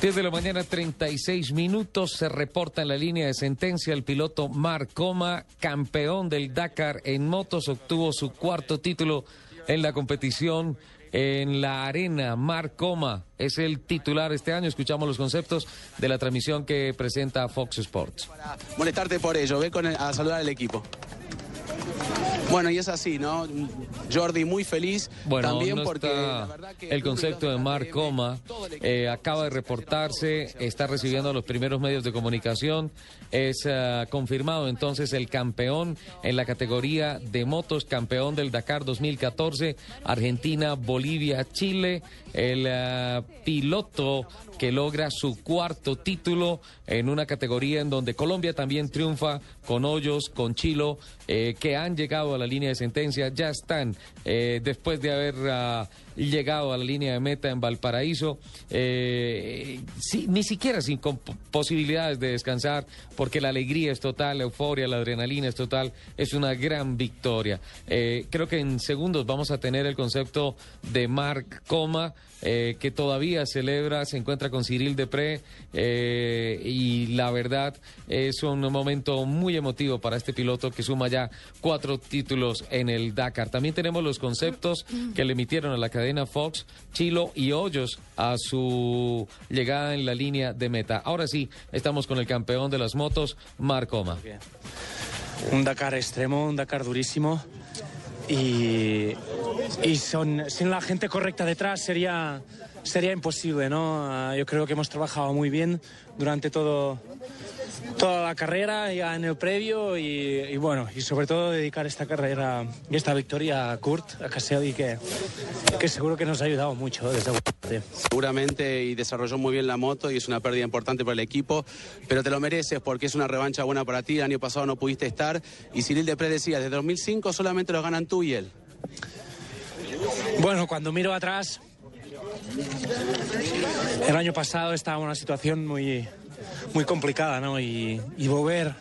10 de la mañana, 36 minutos. Se reporta en la línea de sentencia el piloto Marc Coma, campeón del Dakar en motos, obtuvo su cuarto título en la competición en la arena. Marc Coma es el titular este año. Escuchamos los conceptos de la transmisión que presenta Fox Sports. molestarte por ello. Ve con a saludar al equipo. Bueno, y es así, ¿no? Jordi muy feliz Bueno, también no porque está la verdad que el concepto de Marc Coma eh, acaba de reportarse, está recibiendo los primeros medios de comunicación, es eh, confirmado entonces el campeón en la categoría de motos, campeón del Dakar 2014, Argentina, Bolivia, Chile, el eh, piloto que logra su cuarto título en una categoría en donde Colombia también triunfa con Hoyos, con Chilo, eh, que han llegado a la línea de sentencia, ya están eh, después de haber ah, llegado a la línea de meta en Valparaíso, eh, ni siquiera sin posibilidades de descansar, porque la alegría es total, la euforia, la adrenalina es total, es una gran victoria. Eh, creo que en segundos vamos a tener el concepto de Marc Coma, que todavía celebra, se encuentra con Cyril Depré, y la verdad es un momento muy emotivo para este piloto que suma ya cuatro títulos en el Dakar. También tenemos los conceptos que le emitieron a la cadena Fox, Chilo y Hoyos a su llegada en la línea de meta. Ahora sí, estamos con el campeón de las motos, Marc Coma. Un Dakar extremo, un Dakar durísimo. Y, y son, sin la gente correcta detrás sería, sería imposible, ¿no? Ah, Yo creo que hemos trabajado muy bien durante todo, toda la carrera, ya en el previo y, y bueno, y sobre todo dedicar esta carrera y esta victoria a Kurt, a Caselli, que, que seguro que nos ha ayudado mucho desde seguramente y desarrolló muy bien la moto y es una pérdida importante para el equipo, pero te lo mereces porque es una revancha buena para ti. El año pasado no pudiste estar y Cyril Depré decía, desde 2005 solamente los ganan tú y él. Bueno, cuando miro atrás, el año pasado estaba en una situación muy, muy complicada, ¿no? Y, y volver,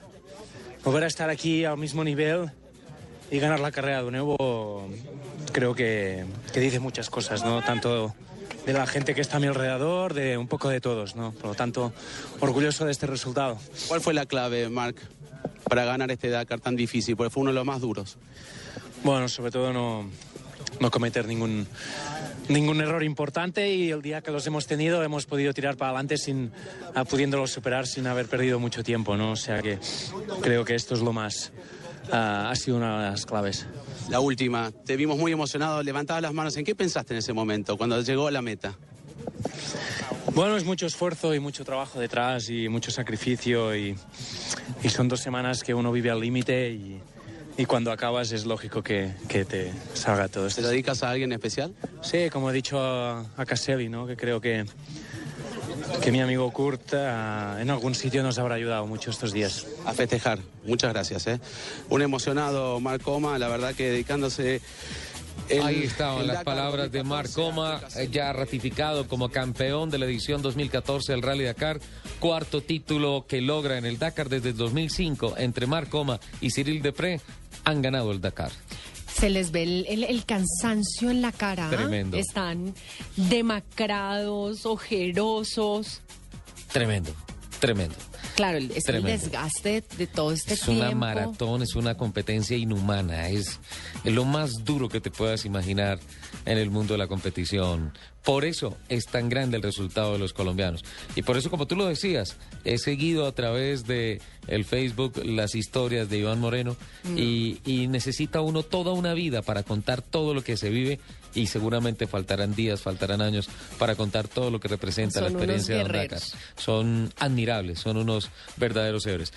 volver a estar aquí al mismo nivel y ganar la carrera de nuevo, creo que, que dice muchas cosas, ¿no? Tanto de la gente que está a mi alrededor, de un poco de todos, ¿no? Por lo tanto, orgulloso de este resultado. ¿Cuál fue la clave, Marc, para ganar este Dakar tan difícil? Porque fue uno de los más duros. Bueno, sobre todo no, no cometer ningún, ningún error importante y el día que los hemos tenido hemos podido tirar para adelante sin ah, pudiéndolos superar sin haber perdido mucho tiempo, ¿no? O sea que creo que esto es lo más ah, ha sido una de las claves. La última, te vimos muy emocionado, levantabas las manos. ¿En qué pensaste en ese momento, cuando llegó a la meta? Bueno, es mucho esfuerzo y mucho trabajo detrás y mucho sacrificio y, y son dos semanas que uno vive al límite y, y cuando acabas es lógico que, que te salga todo ¿Te esto. lo dedicas a alguien especial? Sí, como he dicho a, a Caselli, ¿no? que creo que, que mi amigo Kurt ah, en algún sitio nos habrá ayudado mucho estos días. A festejar. Muchas gracias. ¿eh? Un emocionado Marc Coma, la verdad que dedicándose... el- Ahí estaban las palabras de 2014 Marc Coma, eh, ya ratificado como campeón de la edición 2014 del Rally Dakar, cuarto título que logra en el Dakar desde el 2005 entre Marc Coma y Cyril Depré, han ganado el Dakar. Se les ve el, el- el cansancio en la cara. Tremendo. Están demacrados, ojerosos. Tremendo, tremendo. Claro, es Tremendo. el desgaste de todo este Es tiempo. una maratón, es una competencia inhumana, es, es lo más duro que te puedas imaginar en el mundo de la competición. Por eso es tan grande el resultado de los colombianos. Y por eso, como tú lo decías, he seguido a través de el Facebook las historias de Iván Moreno y, y necesita uno toda una vida para contar todo lo que se vive y seguramente faltarán días, faltarán años para contar todo lo que representa la Son experiencia de un Dakar. Son admirables, son unos verdaderos héroes.